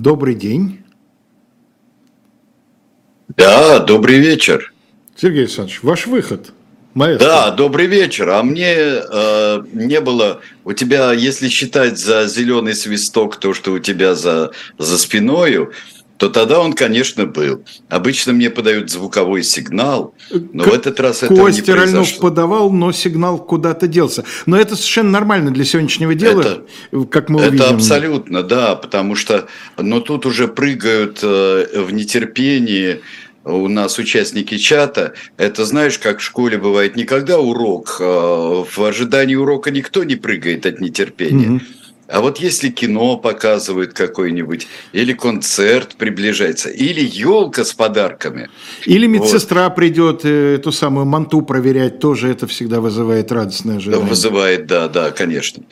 Добрый день. Да, добрый вечер. Сергей Александрович, ваш выход. Маэстро. Да, добрый вечер. А мне э, не было... У тебя, если считать за зеленый свисток то, что у тебя за, за спиною, то тогда он, конечно, был. Обычно мне подают звуковой сигнал, но К- в этот раз это не произошло. подавал, но сигнал куда-то делся. Но это совершенно нормально для сегодняшнего дела, это, как мы это увидим. Это абсолютно, да, потому что... Но тут уже прыгают э, в нетерпении у нас участники чата, это знаешь, как в школе бывает, никогда урок, а в ожидании урока никто не прыгает от нетерпения. Угу. А вот если кино показывают какой-нибудь, или концерт приближается, или елка с подарками. Или медсестра вот. придет э, эту самую манту проверять, тоже это всегда вызывает радостное ожидание. Вызывает, да, да, конечно.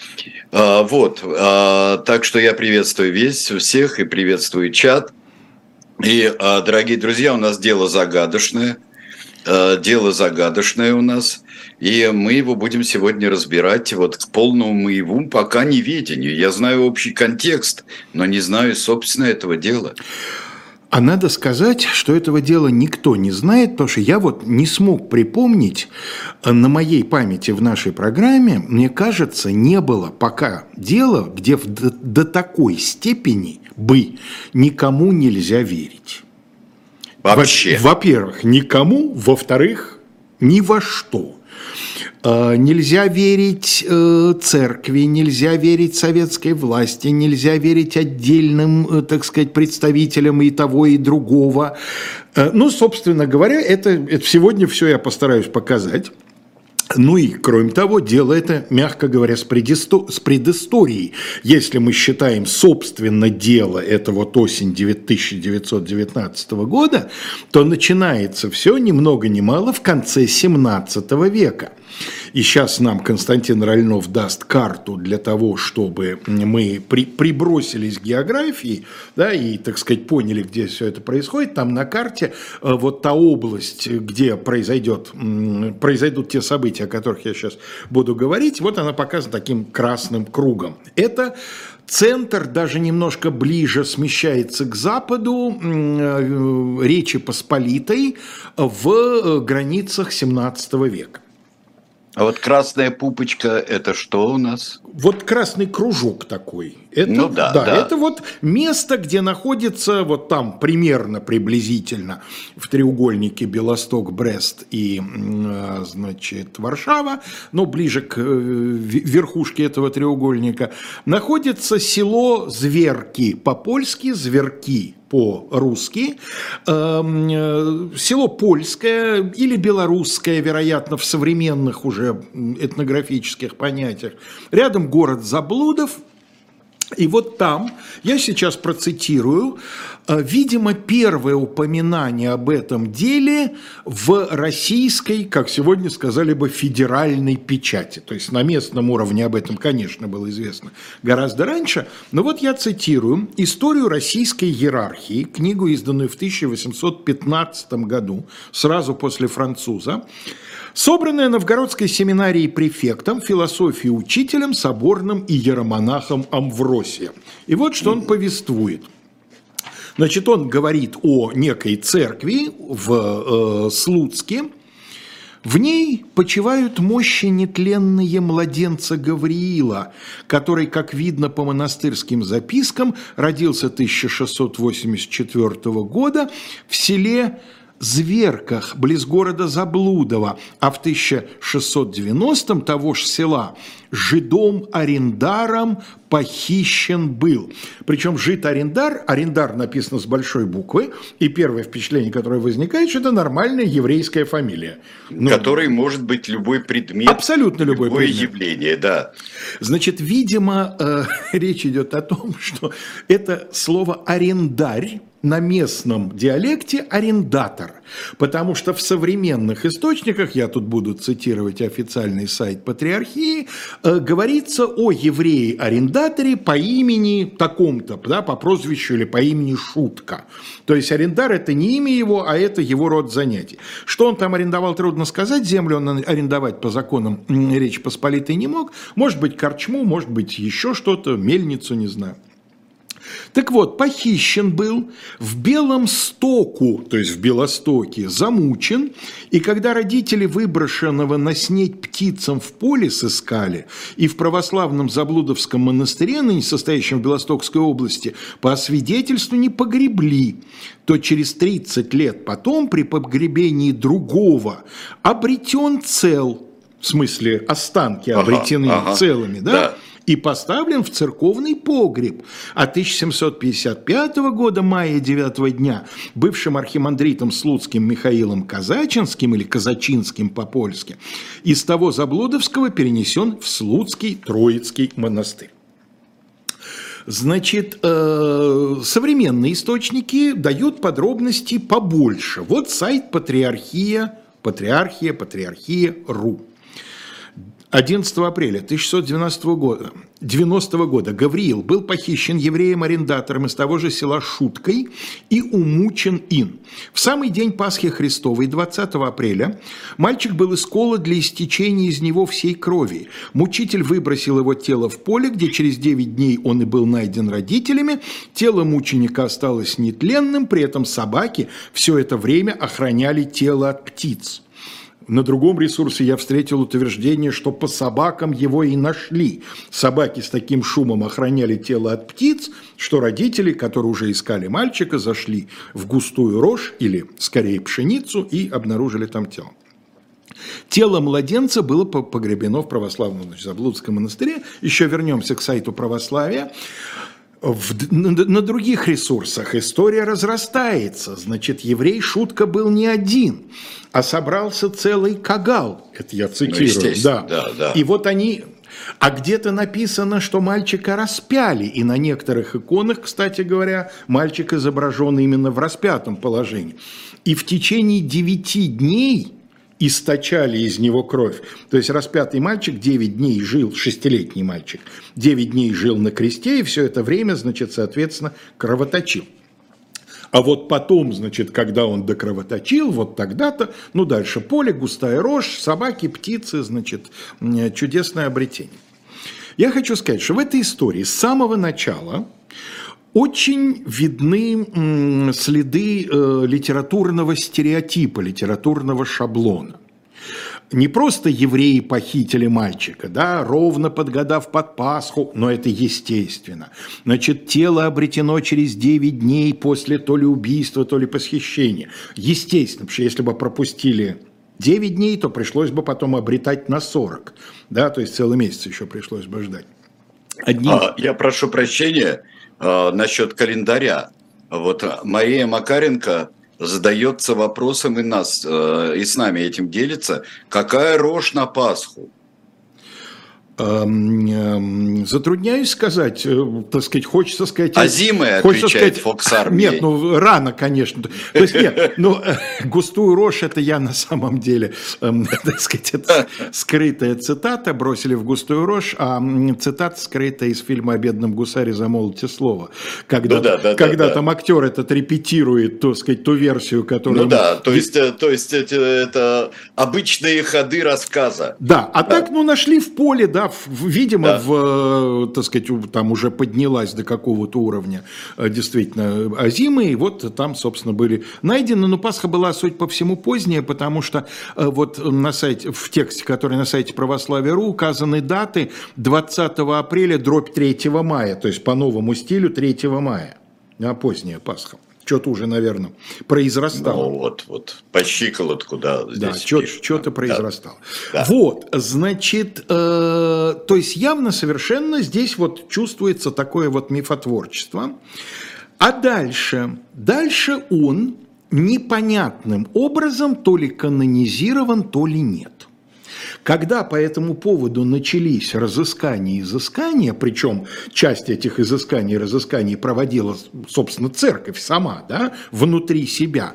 А, вот, а, так что я приветствую весь, всех и приветствую чат. И, а, дорогие друзья, у нас дело загадочное. А, дело загадочное у нас. И мы его будем сегодня разбирать вот к полному моему пока неведению. Я знаю общий контекст, но не знаю, собственно, этого дела. А надо сказать, что этого дела никто не знает, потому что я вот не смог припомнить э, на моей памяти в нашей программе, мне кажется, не было пока дела, где до, до такой степени бы никому нельзя верить. Вообще. Во-первых, никому, во-вторых, ни во что. Э, нельзя верить э, церкви, нельзя верить советской власти, нельзя верить отдельным, э, так сказать, представителям и того, и другого. Ну, собственно говоря, это, это сегодня все я постараюсь показать. Ну и, кроме того, дело это, мягко говоря, с, предисто... с предысторией. Если мы считаем, собственно, дело это вот осень 1919 года, то начинается все ни много ни мало в конце 17 века. И сейчас нам Константин Рольнов даст карту для того, чтобы мы при, прибросились к географии, да, и, так сказать, поняли, где все это происходит. Там на карте э, вот та область, где произойдет, произойдут те события, о которых я сейчас буду говорить, вот она показана таким красным кругом. Это Центр даже немножко ближе смещается к западу э, Речи Посполитой в э, границах 17 века. А вот красная пупочка – это что у нас? Вот красный кружок такой. Это, ну да, да, да. Это вот место, где находится вот там примерно, приблизительно в треугольнике Белосток, Брест и, а, значит, Варшава, но ближе к э, верхушке этого треугольника, находится село Зверки, по-польски Зверки, по-русски. Эм, э, село польское или белорусское, вероятно, в современных уже этнографических понятиях. Рядом город Заблудов, и вот там, я сейчас процитирую, э, видимо, первое упоминание об этом деле в российской, как сегодня сказали бы, федеральной печати. То есть на местном уровне об этом, конечно, было известно гораздо раньше. Но вот я цитирую историю российской иерархии, книгу, изданную в 1815 году, сразу после француза. Собранная Новгородской семинарией префектом, философии учителем, соборным и иеромонахом Амвросием. И вот что он повествует. Значит, он говорит о некой церкви в э, Слуцке, в ней почивают мощи нетленные младенца Гавриила, который, как видно по монастырским запискам, родился 1684 года в селе Зверках, близ города Заблудова, а в 1690-м того же села жидом-арендаром похищен был. Причем жид-арендар, арендар написано с большой буквы, и первое впечатление, которое возникает, что это нормальная еврейская фамилия. Ну, Которой может быть любой предмет. Абсолютно любой любое предмет. явление, да. Значит, видимо, э, речь идет о том, что это слово «арендарь» на местном диалекте арендатор, потому что в современных источниках, я тут буду цитировать официальный сайт патриархии, э, говорится о еврее-арендаторе по имени таком-то, да, по прозвищу или по имени Шутка. То есть арендар – это не имя его, а это его род занятий. Что он там арендовал, трудно сказать. Землю он арендовать по законам Речи Посполитой не мог. Может быть, корчму, может быть, еще что-то, мельницу, не знаю. Так вот, похищен был, в Белом Стоку, то есть в Белостоке, замучен, и когда родители выброшенного на снеть птицам в поле сыскали, и в православном Заблудовском монастыре, ныне состоящем в Белостокской области, по свидетельству не погребли, то через 30 лет потом при погребении другого обретен цел, в смысле останки обретены ага, ага, целыми, да? да? И поставлен в церковный погреб. А 1755 года, мая 9 дня, бывшим архимандритом Слуцким Михаилом Казачинским или Казачинским по-польски, из того Заблудовского перенесен в Слуцкий Троицкий монастырь. Значит, э, современные источники дают подробностей побольше. Вот сайт Патриархия, Патриархия, Патриархия.ру. 11 апреля 1612 года, 90 года Гавриил был похищен евреем-арендатором из того же села Шуткой и умучен ин. В самый день Пасхи Христовой, 20 апреля, мальчик был исколот для истечения из него всей крови. Мучитель выбросил его тело в поле, где через 9 дней он и был найден родителями. Тело мученика осталось нетленным, при этом собаки все это время охраняли тело от птиц. На другом ресурсе я встретил утверждение, что по собакам его и нашли. Собаки с таким шумом охраняли тело от птиц, что родители, которые уже искали мальчика, зашли в густую рожь или, скорее, пшеницу и обнаружили там тело. Тело младенца было погребено в православном Заблудском монастыре. Еще вернемся к сайту православия. В, на, на других ресурсах история разрастается. Значит, еврей шутка был не один, а собрался целый кагал. Это я цитирую. Ну, да. Да, да. И вот они а где-то написано, что мальчика распяли, и на некоторых иконах, кстати говоря, мальчик изображен именно в распятом положении. И в течение девяти дней источали из него кровь. То есть распятый мальчик 9 дней жил, шестилетний мальчик, 9 дней жил на кресте и все это время, значит, соответственно, кровоточил. А вот потом, значит, когда он докровоточил, вот тогда-то, ну дальше поле, густая рожь, собаки, птицы, значит, чудесное обретение. Я хочу сказать, что в этой истории с самого начала очень видны следы э, литературного стереотипа, литературного шаблона. Не просто евреи похитили мальчика, да, ровно подгадав под Пасху, но это естественно. Значит, тело обретено через 9 дней после то ли убийства, то ли посхищения. Естественно, что если бы пропустили 9 дней, то пришлось бы потом обретать на 40. Да, то есть целый месяц еще пришлось бы ждать. Одни... А, я прошу прощения, э, насчет календаря. Вот Мария Макаренко задается вопросом и нас, э, и с нами этим делится, какая рожь на Пасху? Эм, эм, затрудняюсь сказать, э, так сказать, хочется сказать... А зимы хочется сказать, Фокс Армии. Нет, ну рано, конечно. То есть нет, ну э, густую рожь это я на самом деле, эм, так сказать, это скрытая цитата, бросили в густую рожь, а цитата скрытая из фильма «О бедном гусаре замолвите слово». Когда, ну, да, да, когда да, там да. актер этот репетирует, так сказать, ту версию, которую... Ну да, то есть, э, то есть это, это обычные ходы рассказа. Да, а да. так, ну нашли в поле, да, видимо, да. в, э, так сказать, там уже поднялась до какого-то уровня э, действительно Азимы, и вот там, собственно, были найдены. Но Пасха была, суть по всему, поздняя, потому что э, вот на сайте, в тексте, который на сайте православия.ру указаны даты 20 апреля, дробь 3 мая, то есть по новому стилю 3 мая, а поздняя Пасха что-то уже, наверное, произрастало. Ну, вот, вот, по щиколотку, да, здесь Да, что-то произрастало. Да. Вот, значит, э, то есть явно совершенно здесь вот чувствуется такое вот мифотворчество. А дальше, дальше он непонятным образом то ли канонизирован, то ли нет. Когда по этому поводу начались разыскания и изыскания, причем часть этих изысканий и разысканий проводила, собственно, церковь сама, да, внутри себя,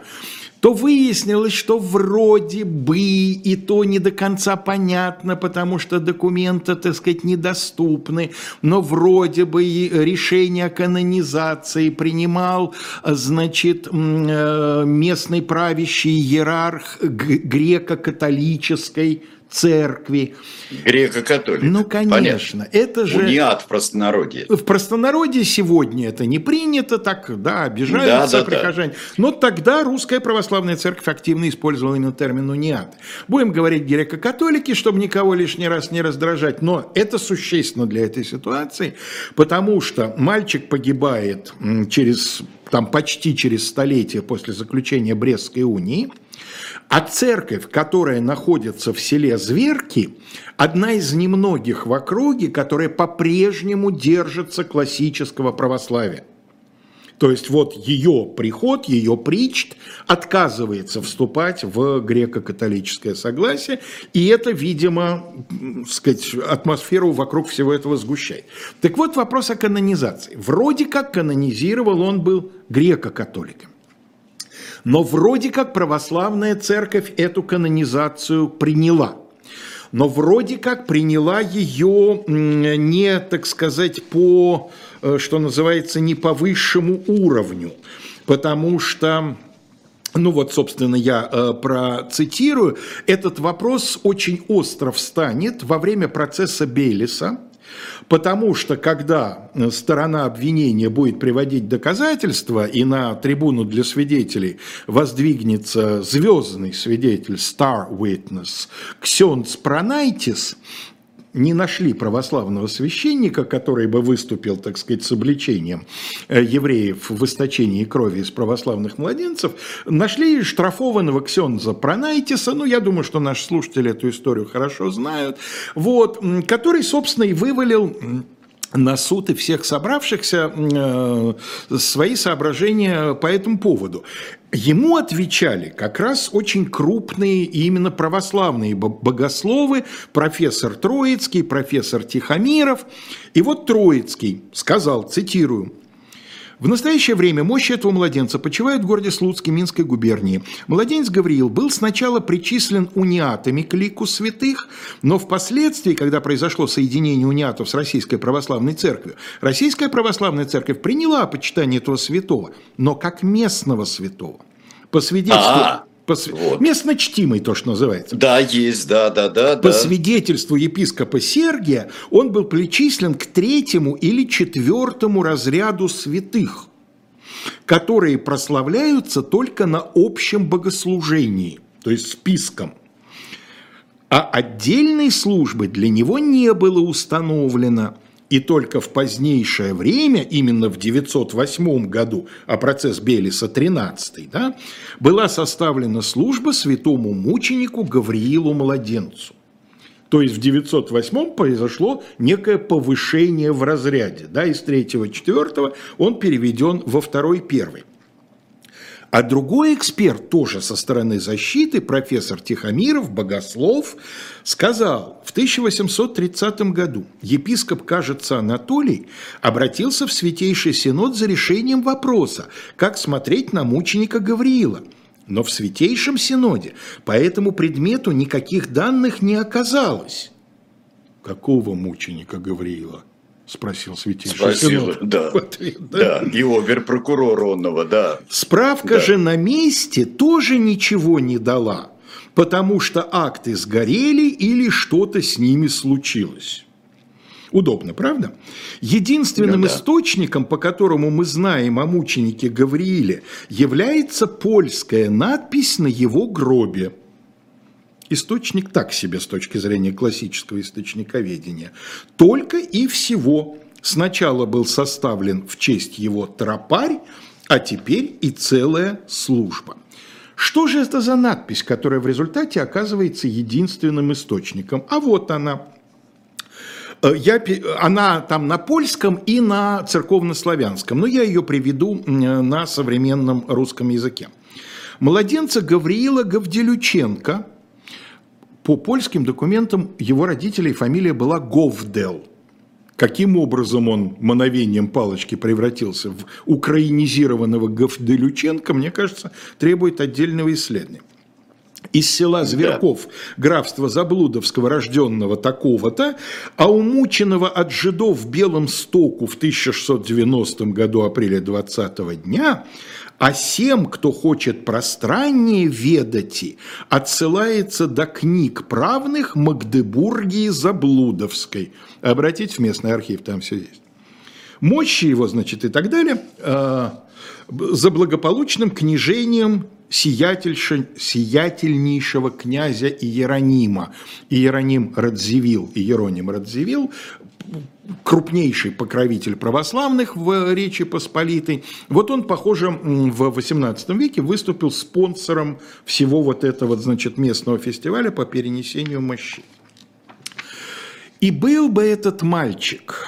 то выяснилось, что вроде бы и то не до конца понятно, потому что документы, так сказать, недоступны, но вроде бы и решение о канонизации принимал, значит, э, местный правящий иерарх греко-католической церкви. Греко-католик. Ну, конечно. Понятно. Это же... Униат в простонародье. В простонародье сегодня это не принято, так, да, обижаются да, да, прихожане. Да. Но тогда русская православная церковь активно использовала именно термин униат. Будем говорить греко-католики, чтобы никого лишний раз не раздражать, но это существенно для этой ситуации, потому что мальчик погибает через, там, почти через столетие после заключения Брестской унии, а церковь, которая находится в селе Зверки, одна из немногих в округе, которая по-прежнему держится классического православия. То есть вот ее приход, ее причт отказывается вступать в греко-католическое согласие, и это, видимо, сказать, атмосферу вокруг всего этого сгущает. Так вот вопрос о канонизации. Вроде как канонизировал он был греко-католиком. Но вроде как православная церковь эту канонизацию приняла. Но вроде как приняла ее не, так сказать, по, э, что называется, не по высшему уровню. Потому что ну вот, собственно, я э, процитирую. Этот вопрос очень остро встанет во время процесса Бейлиса, Потому что когда э, сторона обвинения будет приводить доказательства, и на трибуну для свидетелей воздвигнется звездный свидетель, star witness, Ксенц Пронайтис, не нашли православного священника, который бы выступил, так сказать, с обличением э, евреев в источении крови из православных младенцев, нашли штрафованного Ксенза Пронайтиса, ну, я думаю, что наши слушатели эту историю хорошо знают, вот, который, собственно, и вывалил на суд и всех собравшихся э, свои соображения по этому поводу. Ему отвечали как раз очень крупные и именно православные богословы, профессор Троицкий, профессор Тихомиров. И вот Троицкий сказал, цитирую, в настоящее время мощи этого младенца почивают в городе Слуцке Минской губернии. Младенец Гавриил был сначала причислен униатами к лику святых, но впоследствии, когда произошло соединение униатов с Российской Православной Церковью, Российская Православная Церковь приняла почитание этого святого, но как местного святого. По свидетельству... А-а-а. По, вот. Местно чтимый, то, что называется. Да, есть, да, да, да. По да. свидетельству епископа Сергия, он был причислен к третьему или четвертому разряду святых, которые прославляются только на общем богослужении, то есть списком. А отдельной службы для него не было установлено – и только в позднейшее время, именно в 908 году, а процесс Белиса 13, да, была составлена служба святому мученику Гавриилу Младенцу. То есть в 908 произошло некое повышение в разряде. Да, из третьего-четвертого он переведен во второй-первый. А другой эксперт, тоже со стороны защиты, профессор Тихомиров, богослов, сказал, в 1830 году епископ, кажется, Анатолий, обратился в Святейший Синод за решением вопроса, как смотреть на мученика Гавриила. Но в Святейшем Синоде по этому предмету никаких данных не оказалось. Какого мученика Гавриила? – спросил святейший Спросил, да, ответ, да. да, и обер-прокурор Онного, да. Справка да. же на месте тоже ничего не дала, потому что акты сгорели или что-то с ними случилось. Удобно, правда? Единственным да, да. источником, по которому мы знаем о мученике Гаврииле, является польская надпись на его гробе – источник так себе с точки зрения классического источниковедения. Только и всего. Сначала был составлен в честь его тропарь, а теперь и целая служба. Что же это за надпись, которая в результате оказывается единственным источником? А вот она. Э, я, она там на польском и на церковнославянском, но я ее приведу на современном русском языке. Младенца Гавриила Гавделюченко – по польским документам его родителей фамилия была Говдел. Каким образом он мановением палочки превратился в украинизированного Говделюченко, мне кажется, требует отдельного исследования. из села Зверков, графства Заблудовского, рожденного такого-то, а умученного от жидов в Белом Стоку в 1690 году апреля 20 дня, а всем, кто хочет пространнее ведати, отсылается до книг правных Магдебургии Заблудовской. Обратите в местный архив, там все есть. Мощи его, значит, и так далее, э, за благополучным княжением сиятельнейшего князя Иеронима. Иероним Радзивилл, Иероним Радзивилл, крупнейший покровитель православных в Речи Посполитой. Вот он, похоже, в XVIII веке выступил спонсором всего вот этого, значит, местного фестиваля по перенесению мощей. И был бы этот мальчик,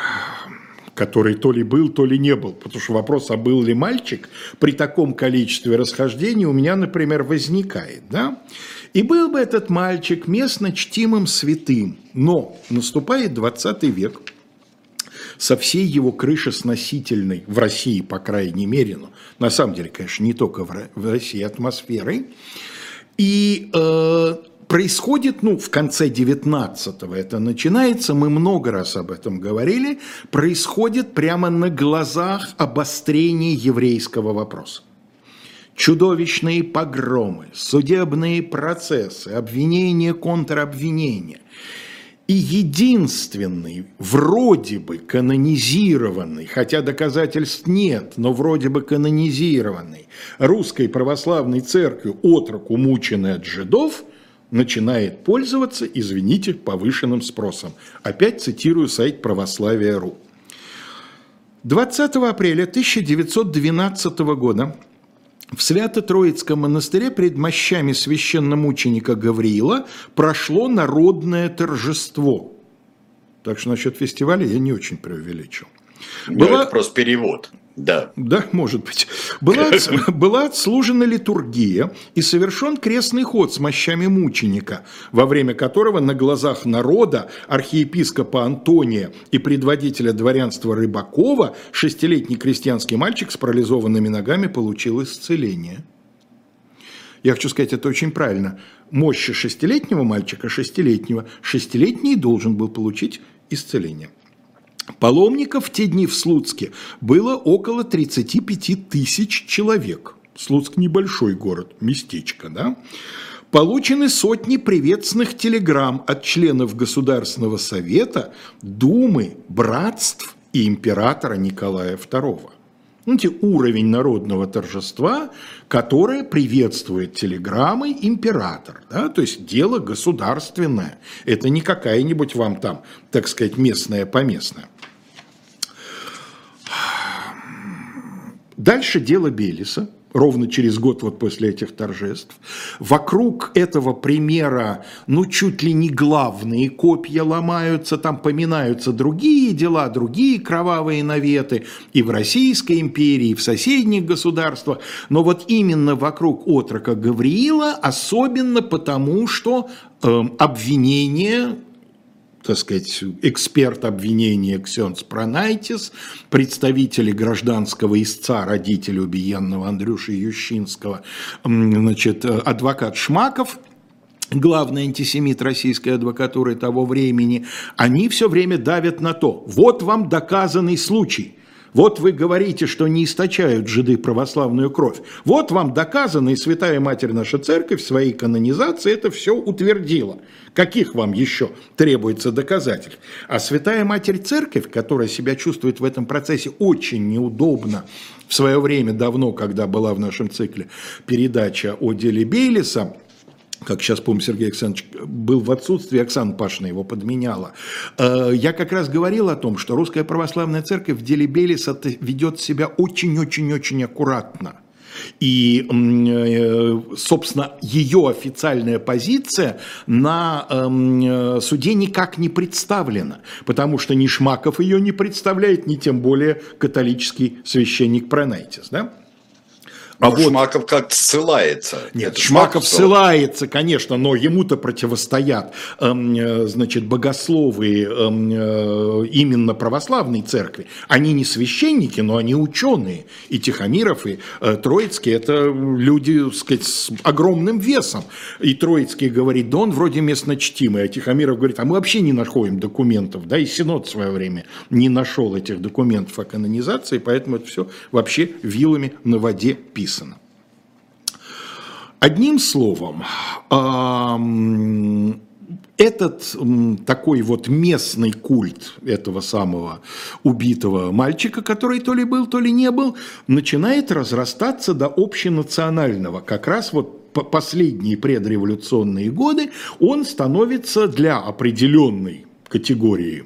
который то ли был, то ли не был. Потому что вопрос, а был ли мальчик, при таком количестве расхождений у меня, например, возникает. Да? И был бы этот мальчик местно чтимым святым. Но наступает 20 век, со всей его крышесносительной, в России, по крайней мере, ну, на самом деле, конечно, не только в России, атмосферой, и э, происходит, ну, в конце 19-го это начинается, мы много раз об этом говорили, происходит прямо на глазах обострение еврейского вопроса. Чудовищные погромы, судебные процессы, обвинения, контробвинения. И единственный, вроде бы канонизированный, хотя доказательств нет, но вроде бы канонизированный, русской православной церковью отрок, умученный от жидов – начинает пользоваться, извините, повышенным спросом. Опять цитирую сайт православия.ру. 20 апреля 1912 года в Свято-Троицком монастыре пред мощами священномученика Гавриила прошло народное торжество. Так что насчет фестиваля я не очень преувеличил. Была... Ну, это просто перевод. Да. Да, может быть. Была, была отслужена литургия и совершен крестный ход с мощами мученика, во время которого на глазах народа архиепископа Антония и предводителя дворянства Рыбакова шестилетний крестьянский мальчик с парализованными ногами получил исцеление. Я хочу сказать, это очень правильно. Мощи шестилетнего мальчика, шестилетнего, шестилетний должен был получить исцеление. Паломников в те дни в Слуцке было около 35 тысяч человек. Слуцк небольшой город, местечко, да? Получены сотни приветственных телеграмм от членов Государственного совета, Думы, братств и императора Николая II. Знаете, уровень народного торжества, которое приветствует телеграммой император. Да? То есть дело государственное. Это не какая-нибудь вам там, так сказать, местная поместная. Дальше дело Белиса, ровно через год вот после этих торжеств. Вокруг этого примера, ну, чуть ли не главные копья ломаются, там поминаются другие дела, другие кровавые наветы и в Российской империи, и в соседних государствах. Но вот именно вокруг отрока Гавриила, особенно потому, что э, обвинение так сказать, эксперт обвинения Ксенц Пронайтис, представители гражданского истца, родители убиенного Андрюши Ющинского, значит, адвокат Шмаков, главный антисемит российской адвокатуры того времени, они все время давят на то, вот вам доказанный случай – вот вы говорите, что не источают жиды православную кровь. Вот вам доказано, и Святая Матерь наша Церковь в своей канонизации это все утвердила. Каких вам еще требуется доказательств? А Святая Матерь Церковь, которая себя чувствует в этом процессе очень неудобно, в свое время давно, когда была в нашем цикле передача о деле Бейлиса, как сейчас помню, Сергей Александрович был в отсутствии, Оксана Пашина его подменяла. Э, я как раз говорил о том, что Русская Православная Церковь в деле Белиса ведет себя очень-очень-очень аккуратно. И, э, собственно, ее официальная позиция на эм, суде никак не представлена, потому что ни Шмаков ее не представляет, ни тем более католический священник Пронайтис. Да? А вот Шмаков как-то ссылается. Нет, Это Шмаков ссылается, конечно, но ему-то противостоят, эм, э, значит, богословы эм, э, именно православной церкви. Они не священники, но они ученые. И Тихомиров, и э, Троицкий – это люди, так сказать, с огромным весом. И Троицкий говорит, да он вроде местно чтимый, а Тихомиров говорит, а мы вообще не находим документов, да, и Синод в свое время не нашел этих документов о канонизации, поэтому это все вообще вилами на воде писано. Одним словом, этот такой вот местный культ этого самого убитого мальчика, который то ли был, то ли не был, начинает разрастаться до общенационального. Как раз вот последние предреволюционные годы он становится для определенной категории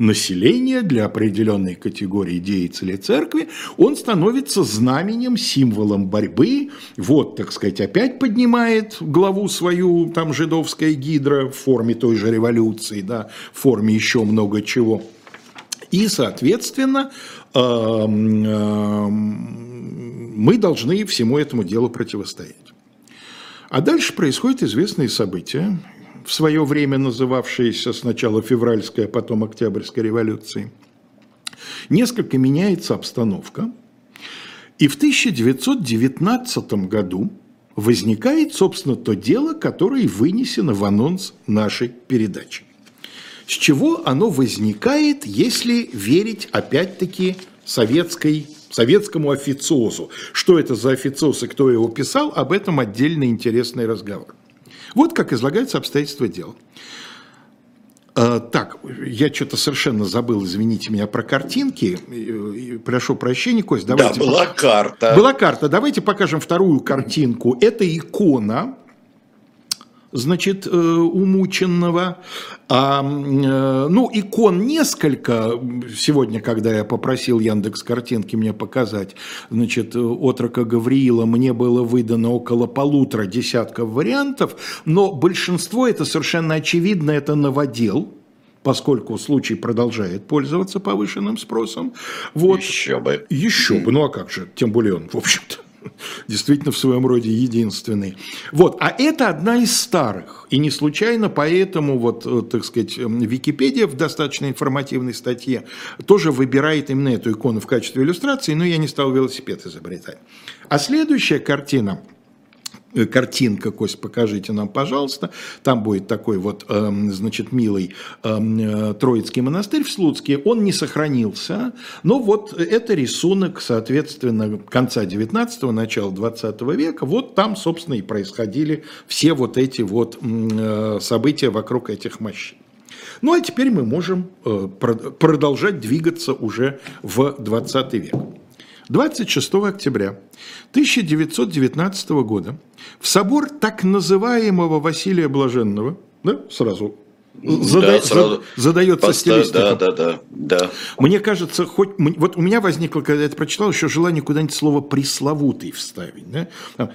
населения, для определенной категории деятелей церкви, он становится знаменем, символом борьбы. Вот, так сказать, опять поднимает главу свою, там, жидовская гидра в форме той же революции, да, в форме еще много чего. И, соответственно, эм, эм, мы должны всему этому делу противостоять. А дальше происходят известные события, в свое время называвшиеся сначала февральской, а потом октябрьской революцией. Несколько меняется обстановка, и в 1919 году возникает, собственно, то дело, которое вынесено в анонс нашей передачи. С чего оно возникает, если верить, опять-таки, советской, советскому официозу? Что это за официоз и кто его писал, об этом отдельно интересный разговор. Вот как излагаются обстоятельства дела. А, так, я что-то совершенно забыл, извините меня, про картинки. Прошу прощения, Кость, давайте... Да, была карта. Была карта. Давайте покажем вторую картинку. Это икона значит, э, умученного. А, э, ну, икон несколько. Сегодня, когда я попросил Яндекс картинки мне показать, значит, отрока Гавриила, мне было выдано около полутора десятков вариантов, но большинство, это совершенно очевидно, это новодел, поскольку случай продолжает пользоваться повышенным спросом. Вот. Еще бы. Еще бы, ну а как же, тем более он, в общем-то, действительно в своем роде единственный. Вот, а это одна из старых, и не случайно поэтому, вот, э, так сказать, Википедия в достаточно информативной статье тоже выбирает именно эту икону в качестве иллюстрации, но я не стал велосипед изобретать. А следующая картина – картинка, Кость, покажите нам, пожалуйста. Там будет такой вот, эм, значит, милый эм, э, Троицкий монастырь в Слуцке. Он не сохранился, но вот это рисунок, соответственно, конца 19-го, начала 20 века. Вот там, собственно, и происходили все вот эти вот э, события вокруг этих мощей. Ну, а теперь мы можем продолжать двигаться уже в 20 век. 26 октября 1919 года в собор так называемого Василия Блаженного, да, сразу Зада... Да, сразу задается Поставь, стилистика. Да, да, да, да. Мне кажется, хоть вот у меня возникло, когда я это прочитал, еще желание куда-нибудь слово пресловутый вставить, да?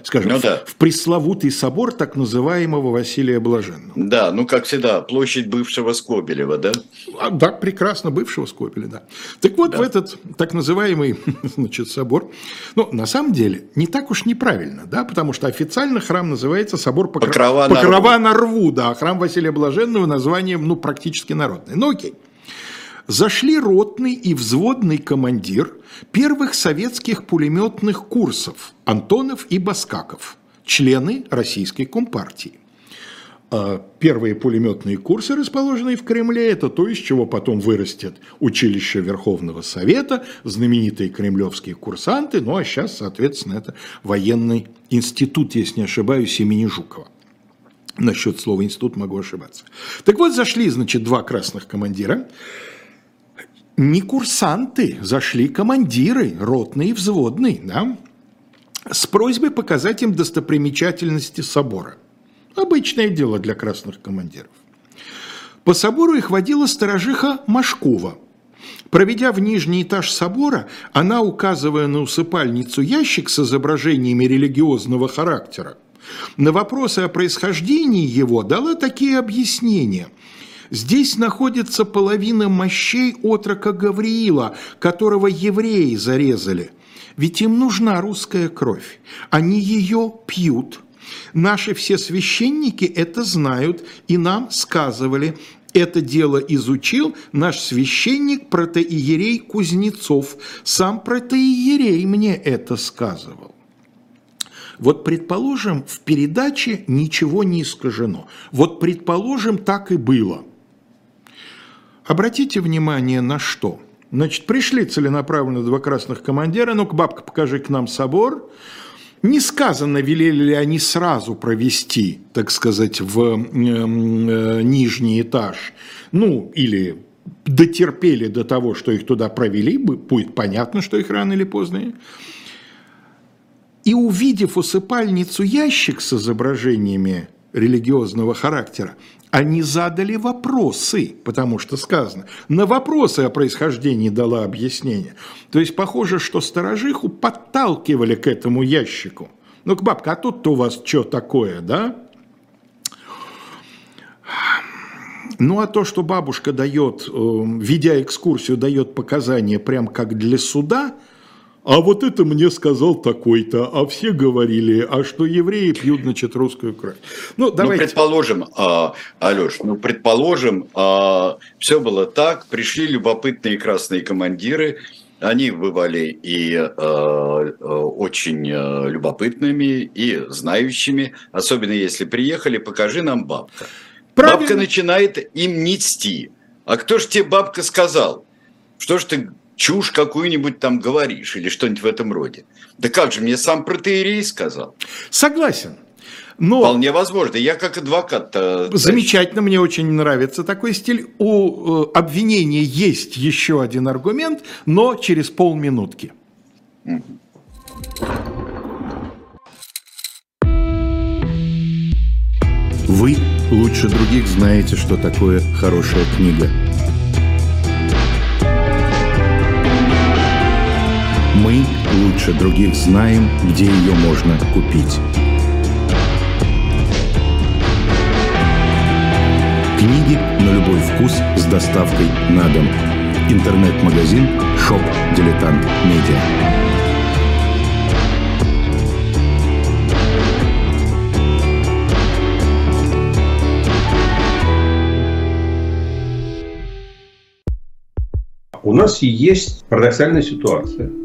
скажем, ну, да. в пресловутый собор так называемого Василия Блаженного. Да, ну как всегда, площадь бывшего Скобелева, да? А, да, прекрасно, бывшего Скобеля, да. Так вот, да. в этот так называемый значит, собор, ну, на самом деле, не так уж неправильно, да, потому что официально храм называется собор Покрова, Покрова, Покрова на, рву. на рву, да, а храм Василия Блаженного назван названием, ну, практически народное. Ну, окей. Зашли ротный и взводный командир первых советских пулеметных курсов Антонов и Баскаков, члены Российской Компартии. А первые пулеметные курсы, расположенные в Кремле, это то, из чего потом вырастет училище Верховного Совета, знаменитые кремлевские курсанты, ну а сейчас, соответственно, это военный институт, если не ошибаюсь, имени Жукова. Насчет слова институт могу ошибаться. Так вот, зашли, значит, два красных командира. Не курсанты, зашли командиры, ротный и взводный, да, с просьбой показать им достопримечательности собора. Обычное дело для красных командиров. По собору их водила сторожиха Машкова. Проведя в нижний этаж собора, она, указывая на усыпальницу ящик с изображениями религиозного характера, на вопросы о происхождении его дала такие объяснения. Здесь находится половина мощей отрока Гавриила, которого евреи зарезали. Ведь им нужна русская кровь. Они ее пьют. Наши все священники это знают и нам сказывали. Это дело изучил наш священник протоиерей Кузнецов. Сам протоиерей мне это сказывал. Вот предположим, в передаче ничего не искажено. Вот предположим, так и было. Обратите внимание на что? Значит, пришли целенаправленно два красных командира, ну-ка, бабка, покажи к нам собор. Не сказано, велели ли они сразу провести, так сказать, в э, э, нижний этаж, ну, или дотерпели до того, что их туда провели, будет понятно, что их рано или поздно. И увидев усыпальницу ящик с изображениями религиозного характера, они задали вопросы, потому что сказано, на вопросы о происхождении дала объяснение. То есть похоже, что сторожиху подталкивали к этому ящику. Ну-ка, бабка, а тут-то у вас что такое, да? Ну, а то, что бабушка дает, э, ведя экскурсию, дает показания прям как для суда – а вот это мне сказал такой-то, а все говорили, а что евреи пьют, значит, русскую кровь. Ну, ну давайте. Ну, предположим, а, Алеш, ну, предположим, а, все было так, пришли любопытные красные командиры, они бывали и э, очень любопытными, и знающими, особенно если приехали, покажи нам бабка. Правильно. Бабка начинает им нести. А кто ж тебе бабка сказал? Что ж ты чушь какую-нибудь там говоришь или что-нибудь в этом роде. Да как же, мне сам протеерей сказал. Согласен. Но Вполне возможно. Я как адвокат. Замечательно, мне очень нравится такой стиль. У э, обвинения есть еще один аргумент, но через полминутки. Вы лучше других знаете, что такое хорошая книга. Мы лучше других знаем, где ее можно купить. Книги на любой вкус с доставкой на дом. Интернет-магазин Shop Дилетант Медиа. У нас есть парадоксальная ситуация –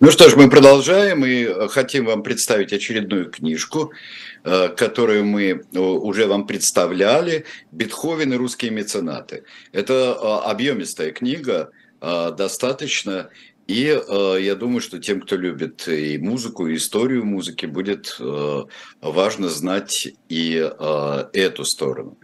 Ну что ж, мы продолжаем и э, хотим вам представить очередную книжку, э, которую мы э, уже вам представляли «Бетховен и русские меценаты». Это объемистая книга, достаточно, и я думаю, что тем, кто любит и музыку, и историю музыки, будет важно знать и эту сторону.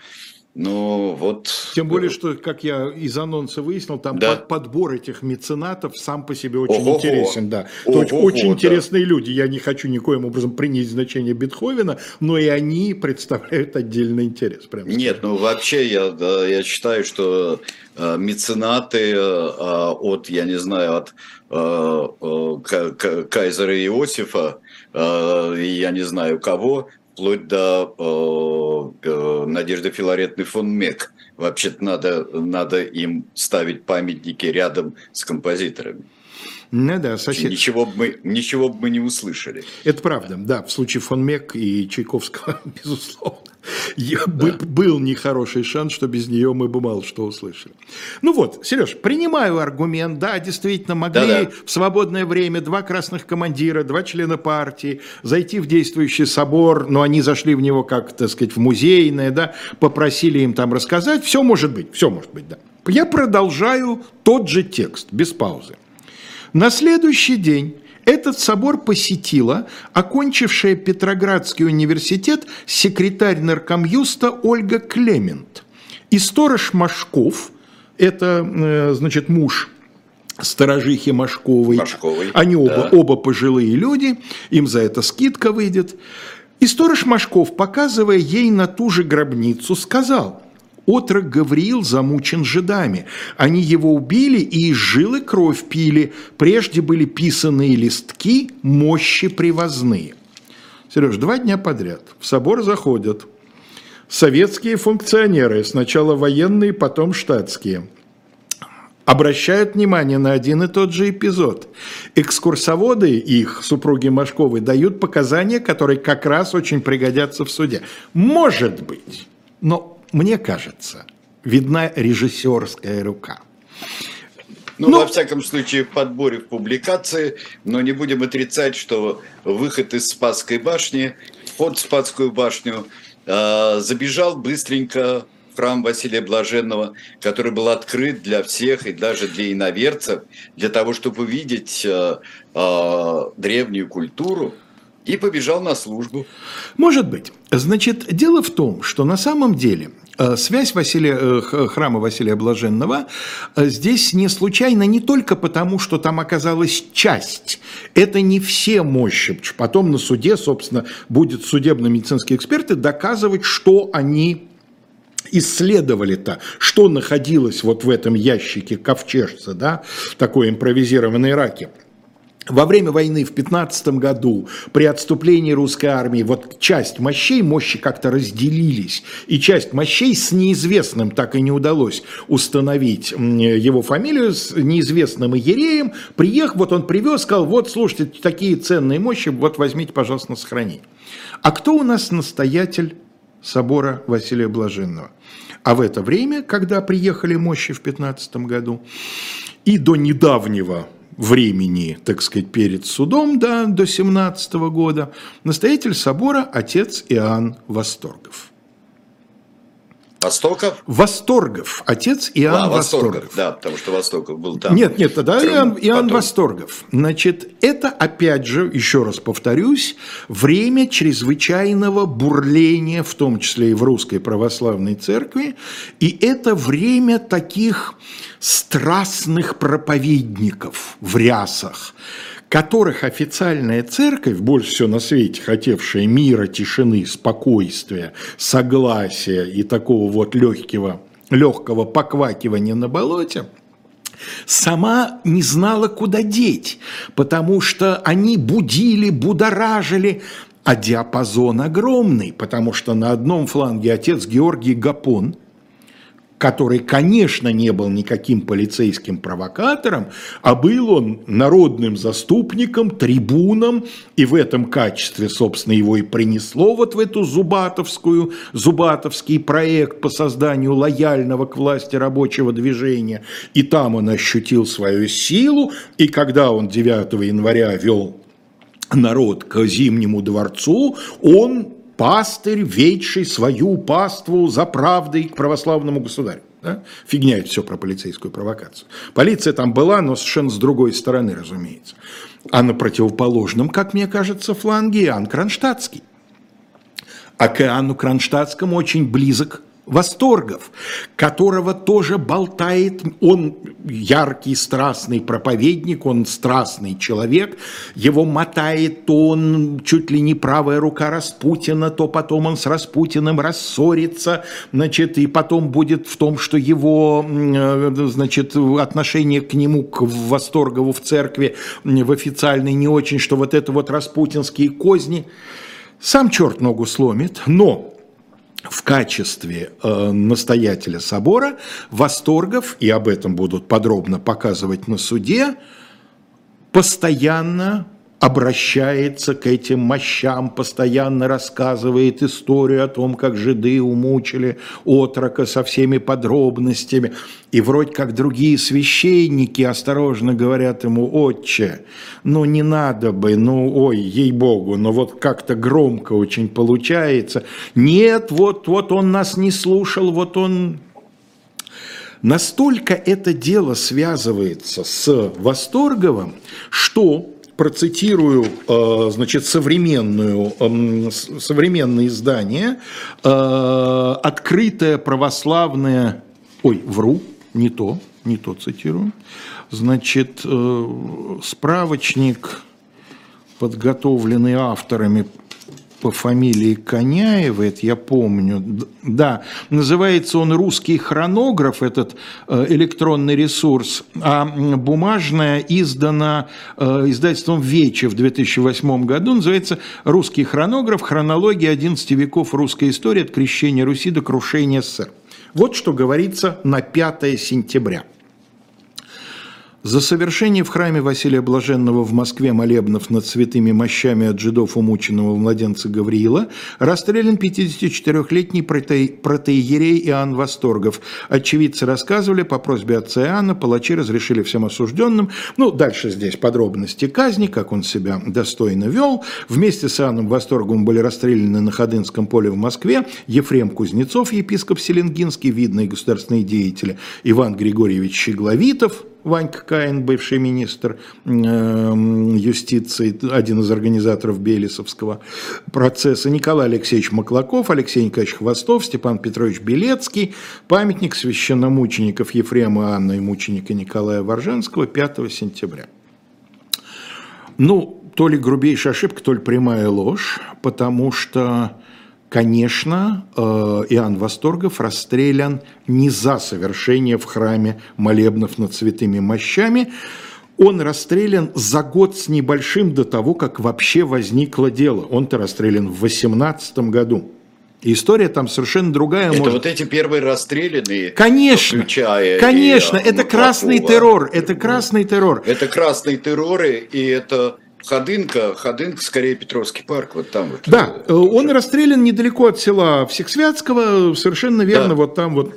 Ну, вот... Тем более, что, как я из анонса выяснил, там да. под, подбор этих меценатов сам по себе очень Ого-го. интересен. Да. Ого-го, очень, очень да. интересные люди. Я не хочу никоим образом принять значение Бетховена, но и они представляют отдельный интерес. Прямо Нет, ну вообще я, да, я считаю, что э, меценаты э, от, я не знаю, от э, э, Кайзера Иосифа, э, я не знаю кого, вплоть до э, Надежды Филаретны фон Мек. Вообще-то надо, надо им ставить памятники рядом с композиторами. Ну да, сосед... Ничего бы мы, ничего бы мы не услышали. Это правда, да, в случае фон Мек и Чайковского, безусловно. Да. Был нехороший шанс, что без нее мы бы мало что услышали. Ну вот, Сереж, принимаю аргумент, да, действительно могли Да-да. в свободное время два красных командира, два члена партии зайти в действующий собор, но они зашли в него как, так сказать, в музейное, да, попросили им там рассказать, все может быть, все может быть, да. Я продолжаю тот же текст, без паузы. На следующий день этот собор посетила окончившая Петроградский университет секретарь наркомюста Ольга Клемент. И сторож Машков, это, э, значит, муж сторожихи Машковой. Машковой Они оба, да. оба пожилые люди, им за это скидка выйдет. И сторож Машков, показывая ей на ту же гробницу, сказал, «Отрок Гавриил замучен жидами. Они его убили и из жилы кровь пили. Прежде были писанные листки, мощи привозные». Сереж, два дня подряд в собор заходят советские функционеры, сначала военные, потом штатские – обращают внимание на один и тот же эпизод. Экскурсоводы их, супруги Машковой, дают показания, которые как раз очень пригодятся в суде. Может быть, но мне кажется, видна режиссерская рука. Ну, но... во всяком случае, в подборе в публикации, но не будем отрицать, что выход из Спасской башни, под Спасскую башню, э, забежал быстренько храм Василия Блаженного, который был открыт для всех и даже для иноверцев, для того, чтобы увидеть э, э, древнюю культуру, и побежал на службу. Может быть. Значит, дело в том, что на самом деле связь Василия, э, храма Василия Блаженного э, здесь не случайно не только потому, что там оказалась часть. Это не все мощи. Потом на суде, собственно, будет судебно-медицинские эксперты доказывать, что они исследовали-то, что находилось вот в этом ящике ковчежца, да, такой импровизированной раки. Во время войны в 15 году при отступлении русской армии вот часть мощей, мощи как-то разделились, и часть мощей с неизвестным так и не удалось установить его фамилию, с неизвестным иереем, приехал, вот он привез, сказал, вот, слушайте, такие ценные мощи, вот возьмите, пожалуйста, на сохранение. А кто у нас настоятель собора Василия Блаженного. А в это время, когда приехали мощи в 15 году, и до недавнего времени, так сказать, перед судом, да, до 17 года, настоятель собора отец Иоанн Восторгов. Востоков? Восторгов. Отец Иоанн а, Восторгов. Восторгов. Да, потому что Востоков был там. Нет, нет, тогда Крым, Иоанн, Иоанн Восторгов. Значит, это, опять же, еще раз повторюсь, время чрезвычайного бурления, в том числе и в русской православной церкви, и это время таких страстных проповедников в рясах, которых официальная церковь, больше всего на свете хотевшая мира, тишины, спокойствия, согласия и такого вот легкого, легкого поквакивания на болоте, сама не знала, куда деть, потому что они будили, будоражили, а диапазон огромный, потому что на одном фланге отец Георгий Гапон – который, конечно, не был никаким полицейским провокатором, а был он народным заступником, трибуном, и в этом качестве, собственно, его и принесло вот в эту зубатовскую, зубатовский проект по созданию лояльного к власти рабочего движения. И там он ощутил свою силу, и когда он 9 января вел народ к Зимнему дворцу, он пастырь, ведший свою паству за правдой к православному государю. Да? Фигня это все про полицейскую провокацию. Полиция там была, но совершенно с другой стороны, разумеется. А на противоположном, как мне кажется, фланге Иоанн Кронштадтский. А к Иоанну Кронштадтскому очень близок восторгов, которого тоже болтает, он яркий, страстный проповедник, он страстный человек, его мотает, то он чуть ли не правая рука Распутина, то потом он с Распутиным рассорится, значит, и потом будет в том, что его, значит, отношение к нему, к Восторгову в церкви, в официальной не очень, что вот это вот распутинские козни, сам черт ногу сломит, но в качестве э, настоятеля собора восторгов, и об этом будут подробно показывать на суде, постоянно обращается к этим мощам, постоянно рассказывает историю о том, как жиды умучили отрока со всеми подробностями. И вроде как другие священники осторожно говорят ему, отче, ну не надо бы, ну ой, ей-богу, но вот как-то громко очень получается. Нет, вот, вот он нас не слушал, вот он Настолько это дело связывается с Восторговым, что процитирую, э, значит, современную, эм, современное издание, э, открытое православное, ой, вру, не то, не то цитирую. Значит, э, справочник, подготовленный авторами по фамилии Коняева, это я помню, да, называется он «Русский хронограф», этот э, электронный ресурс, а бумажная издана э, издательством «Вече» в 2008 году, называется «Русский хронограф. Хронология 11 веков русской истории от крещения Руси до крушения СССР». Вот что говорится на 5 сентября. За совершение в храме Василия Блаженного в Москве молебнов над святыми мощами от жидов умученного младенца Гавриила расстрелян 54-летний протеерей Иоанн Восторгов. Очевидцы рассказывали, по просьбе отца Иоанна палачи разрешили всем осужденным, ну, дальше здесь подробности казни, как он себя достойно вел. Вместе с Иоанном Восторговым были расстреляны на Ходынском поле в Москве Ефрем Кузнецов, епископ Селенгинский, видные государственные деятели, Иван Григорьевич Щегловитов, Ванька Каин, бывший министр эм, юстиции, один из организаторов Белесовского процесса, Николай Алексеевич Маклаков, Алексей Николаевич Хвостов, Степан Петрович Белецкий, памятник священномучеников Ефрема Анны и мученика Николая Ворженского 5 сентября. Ну, то ли грубейшая ошибка, то ли прямая ложь, потому что Конечно, э, Иоанн Восторгов расстрелян не за совершение в храме молебнов над святыми мощами, он расстрелян за год с небольшим до того, как вообще возникло дело. Он-то расстрелян в 18 году. История там совершенно другая. Это может... вот эти первые расстрелянные. Конечно, включая конечно, и, это красный террор, это красный террор. Это красный террор, и это Ходынка, Ходынка, скорее Петровский парк, вот там вот. Да, э, он расстрелян недалеко от села Всехсвятского, совершенно верно, да. вот там вот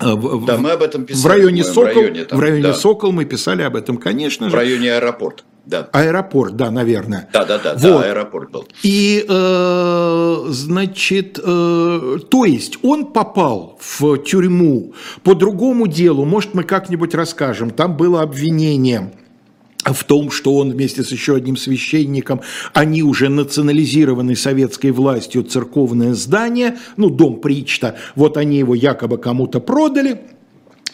э, в, да, мы об этом писали. В районе Сокол, районе, там, в районе да. Сокол мы писали об этом, конечно же. В районе аэропорт. Да. Аэропорт, да, наверное. Да, да, да, вот. да аэропорт был. И, э, значит, э, то есть он попал в тюрьму по другому делу, может, мы как-нибудь расскажем. Там было обвинение в том, что он вместе с еще одним священником, они уже национализированы советской властью церковное здание, ну, дом Причта, вот они его якобы кому-то продали,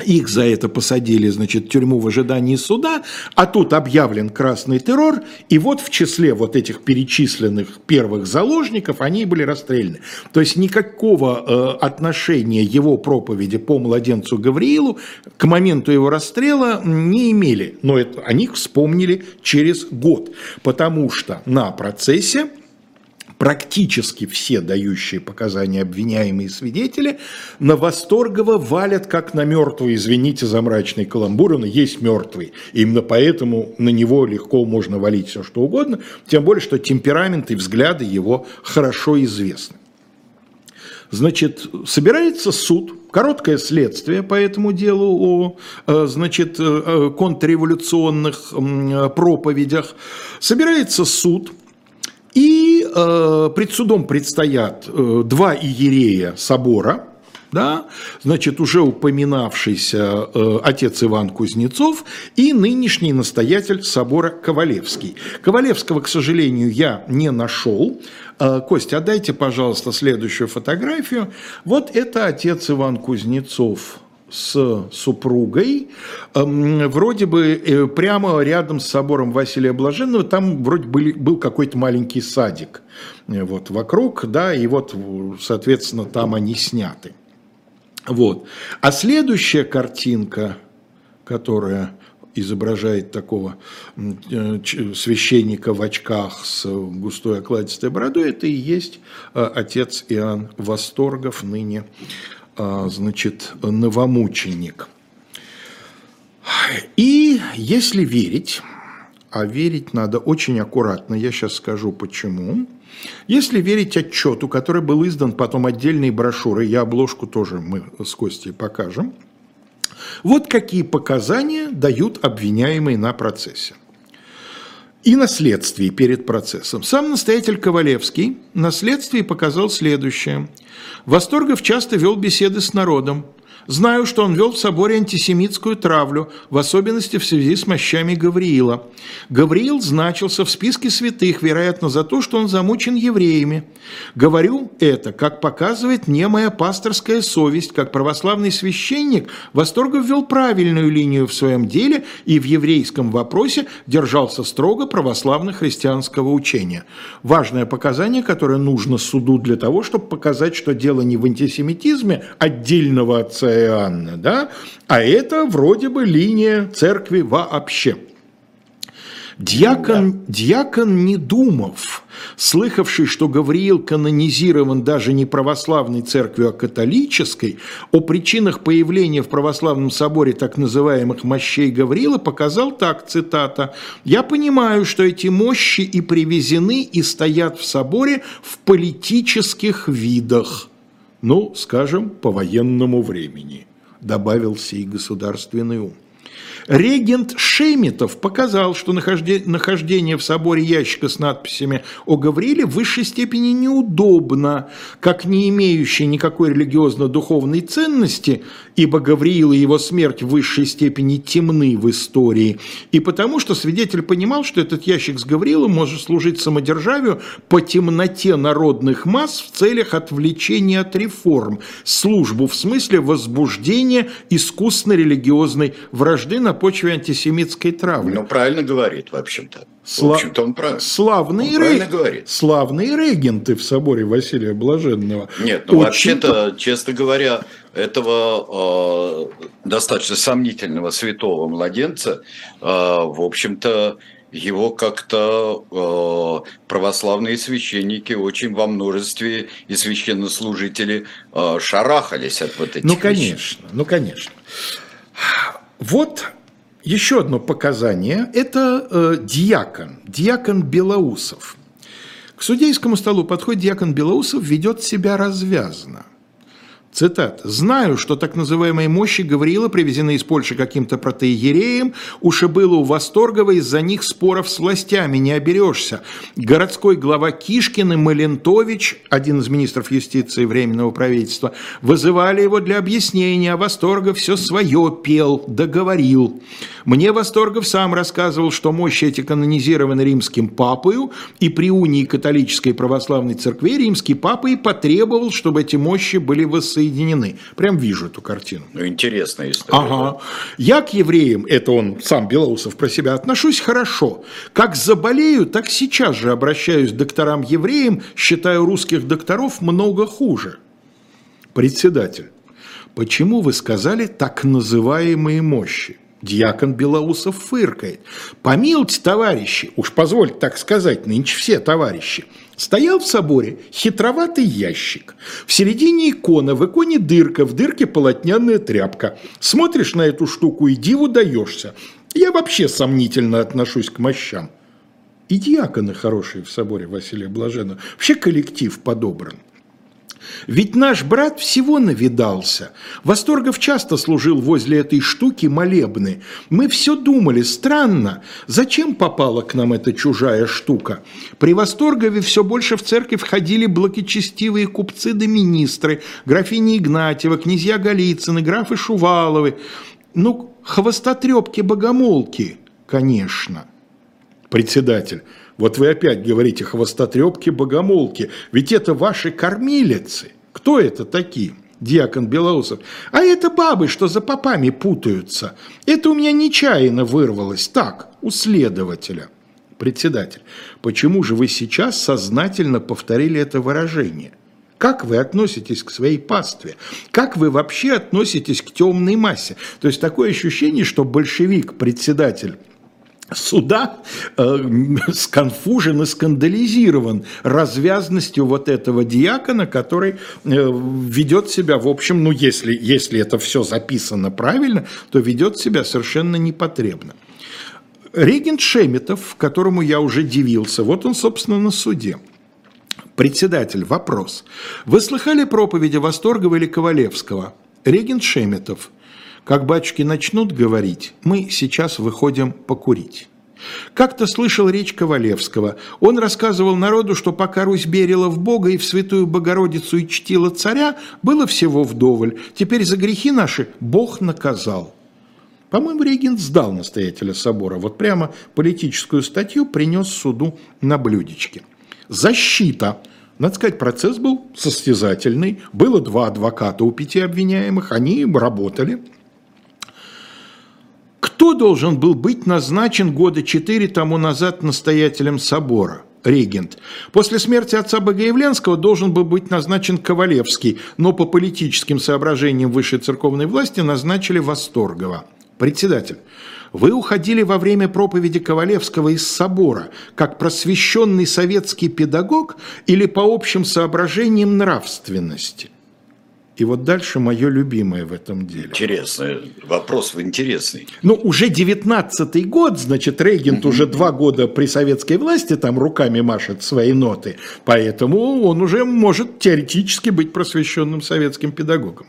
их за это посадили, значит, в тюрьму в ожидании суда, а тут объявлен красный террор, и вот в числе вот этих перечисленных первых заложников они были расстреляны. То есть никакого э, отношения его проповеди по младенцу Гавриилу к моменту его расстрела не имели, но это, они вспомнили через год, потому что на процессе практически все дающие показания обвиняемые свидетели на Восторгова валят как на мертвый, извините за мрачный каламбур, он есть мертвый. Именно поэтому на него легко можно валить все что угодно, тем более, что темперамент и взгляды его хорошо известны. Значит, собирается суд, короткое следствие по этому делу о, э, значит, э, контрреволюционных проповедях. Собирается суд – и э, пред судом предстоят э, два иерея собора, да, значит, уже упоминавшийся э, отец Иван Кузнецов и нынешний настоятель собора Ковалевский. Ковалевского, к сожалению, я не нашел. Э, Костя, отдайте, пожалуйста, следующую фотографию. Вот это отец Иван Кузнецов с супругой, эм, вроде бы э, прямо рядом с собором Василия Блаженного, там вроде были, был какой-то маленький садик э, вот вокруг, да, и вот, соответственно, там они сняты. Вот. А следующая картинка, которая изображает такого э, священника в очках с густой окладистой бородой, это и есть отец Иоанн Восторгов, ныне значит, новомученик. И если верить, а верить надо очень аккуратно, я сейчас скажу почему. Если верить отчету, который был издан потом отдельной брошюрой, я обложку тоже мы с Костей покажем, вот какие показания дают обвиняемые на процессе и на следствии перед процессом. Сам настоятель Ковалевский на следствии показал следующее. Восторгов часто вел беседы с народом, Знаю, что он вел в соборе антисемитскую травлю, в особенности в связи с мощами Гавриила. Гавриил значился в списке святых, вероятно, за то, что он замучен евреями. Говорю это, как показывает мне моя пасторская совесть, как православный священник, Восторгов вел правильную линию в своем деле и в еврейском вопросе держался строго православно-христианского учения. Важное показание, которое нужно суду для того, чтобы показать, что дело не в антисемитизме отдельного отца Иоанна, да, а это вроде бы линия церкви вообще. Дьякон, дьякон Недумов, слыхавший, что Гавриил канонизирован даже не православной церковью, а католической, о причинах появления в православном соборе так называемых мощей Гавриила показал так, цитата, «Я понимаю, что эти мощи и привезены и стоят в соборе в политических видах» ну, скажем, по военному времени, добавил сей государственный ум. Регент Шеметов показал, что нахождение в соборе ящика с надписями о Гавриле в высшей степени неудобно, как не имеющий никакой религиозно-духовной ценности, ибо Гавриил и его смерть в высшей степени темны в истории, и потому что свидетель понимал, что этот ящик с Гавриилом может служить самодержавию по темноте народных масс в целях отвлечения от реформ, службу в смысле возбуждения искусно-религиозной вражды на почве антисемитской травли. Ну, правильно говорит, в общем-то. Сла... В общем-то, он прав. Славные, он ре... говорит. Славные регенты в соборе Василия Блаженного. Нет, ну Очень... вообще-то, честно говоря, этого э, достаточно сомнительного святого младенца, э, в общем-то, его как-то э, православные священники очень во множестве и священнослужители э, шарахались от вот этих Ну, конечно, вещей. ну, конечно. Вот еще одно показание – это э, диакон, диакон Белоусов. К судейскому столу подходит диакон Белоусов, ведет себя развязно – Цитат. «Знаю, что так называемые мощи Гавриила привезены из Польши каким-то протеереем, и было у Восторгова из-за них споров с властями, не оберешься. Городской глава Кишкин и Малентович, один из министров юстиции Временного правительства, вызывали его для объяснения, а Восторгов все свое пел, договорил. Мне Восторгов сам рассказывал, что мощи эти канонизированы римским папою, и при унии католической православной церкви римский папа и потребовал, чтобы эти мощи были воссоединены соединены. Прям вижу эту картину. Ну, интересная история. Ага. Да? Я к евреям, это он сам Белоусов про себя, отношусь хорошо. Как заболею, так сейчас же обращаюсь к докторам-евреям, считаю русских докторов много хуже. Председатель, почему вы сказали так называемые мощи? Дьякон Белоусов фыркает. Помилуйте, товарищи, уж позвольте так сказать, нынче все товарищи. Стоял в соборе хитроватый ящик. В середине икона, в иконе дырка, в дырке полотняная тряпка. Смотришь на эту штуку и диву даешься. Я вообще сомнительно отношусь к мощам. И диаконы хорошие в соборе Василия Блаженного. Вообще коллектив подобран. Ведь наш брат всего навидался. Восторгов часто служил возле этой штуки молебны. Мы все думали, странно, зачем попала к нам эта чужая штука? При Восторгове все больше в церковь входили благочестивые купцы да министры, графини Игнатьева, князья Голицыны, графы Шуваловы. Ну, хвостотрепки-богомолки, конечно. Председатель. Вот вы опять говорите хвостотрепки, богомолки. Ведь это ваши кормилицы. Кто это такие? Диакон Белоусов. А это бабы, что за попами путаются. Это у меня нечаянно вырвалось. Так, у следователя. Председатель. Почему же вы сейчас сознательно повторили это выражение? Как вы относитесь к своей пастве? Как вы вообще относитесь к темной массе? То есть такое ощущение, что большевик, председатель суда э, сконфужен и скандализирован развязностью вот этого диакона, который э, ведет себя, в общем, ну если, если это все записано правильно, то ведет себя совершенно непотребно. Регент Шеметов, которому я уже дивился, вот он, собственно, на суде. Председатель, вопрос. Вы слыхали проповеди Восторгова или Ковалевского? Регент Шеметов – как батюшки начнут говорить, мы сейчас выходим покурить. Как-то слышал речь Ковалевского. Он рассказывал народу, что пока Русь берила в Бога и в Святую Богородицу и чтила царя, было всего вдоволь. Теперь за грехи наши Бог наказал. По-моему, регент сдал настоятеля собора. Вот прямо политическую статью принес суду на блюдечке. Защита. Надо сказать, процесс был состязательный. Было два адвоката у пяти обвиняемых. Они работали. Кто должен был быть назначен года четыре тому назад настоятелем собора? регент. После смерти отца Богоявленского должен был быть назначен Ковалевский, но по политическим соображениям высшей церковной власти назначили Восторгова. Председатель, вы уходили во время проповеди Ковалевского из собора как просвещенный советский педагог или по общим соображениям нравственности? И вот дальше мое любимое в этом деле. Интересный вопрос, интересный. Ну, уже девятнадцатый год, значит, регент уже два года при советской власти там руками машет свои ноты, поэтому он уже может теоретически быть просвещенным советским педагогом.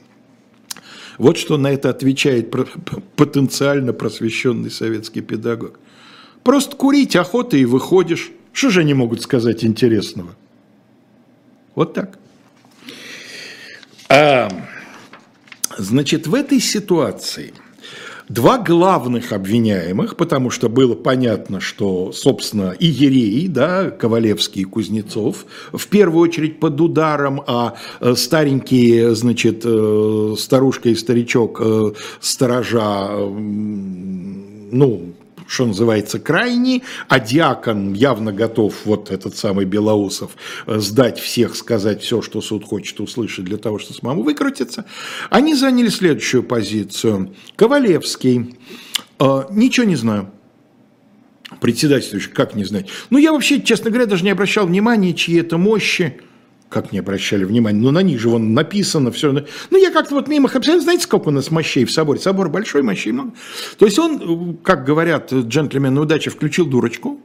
Вот что на это отвечает потенциально просвещенный советский педагог. Просто курить охота и выходишь. Что же они могут сказать интересного? Вот так. А, значит, в этой ситуации – Два главных обвиняемых, потому что было понятно, что, собственно, и Ерей, да, Ковалевский и Кузнецов, в первую очередь под ударом, а э, старенькие, значит, э, старушка и старичок, э, сторожа, ну, что называется, крайний, а диакон явно готов, вот этот самый Белоусов, сдать всех, сказать все, что суд хочет услышать для того, чтобы самому выкрутиться, они заняли следующую позицию. Ковалевский, э, ничего не знаю, председательствующий, как не знать. Ну, я вообще, честно говоря, даже не обращал внимания, чьи это мощи как не обращали внимания, ну на них же вон написано все. Ну я как-то вот мимо обсуждал, знаете, сколько у нас мощей в соборе? Собор большой, мощей много. То есть он, как говорят джентльмены удачи, включил дурочку,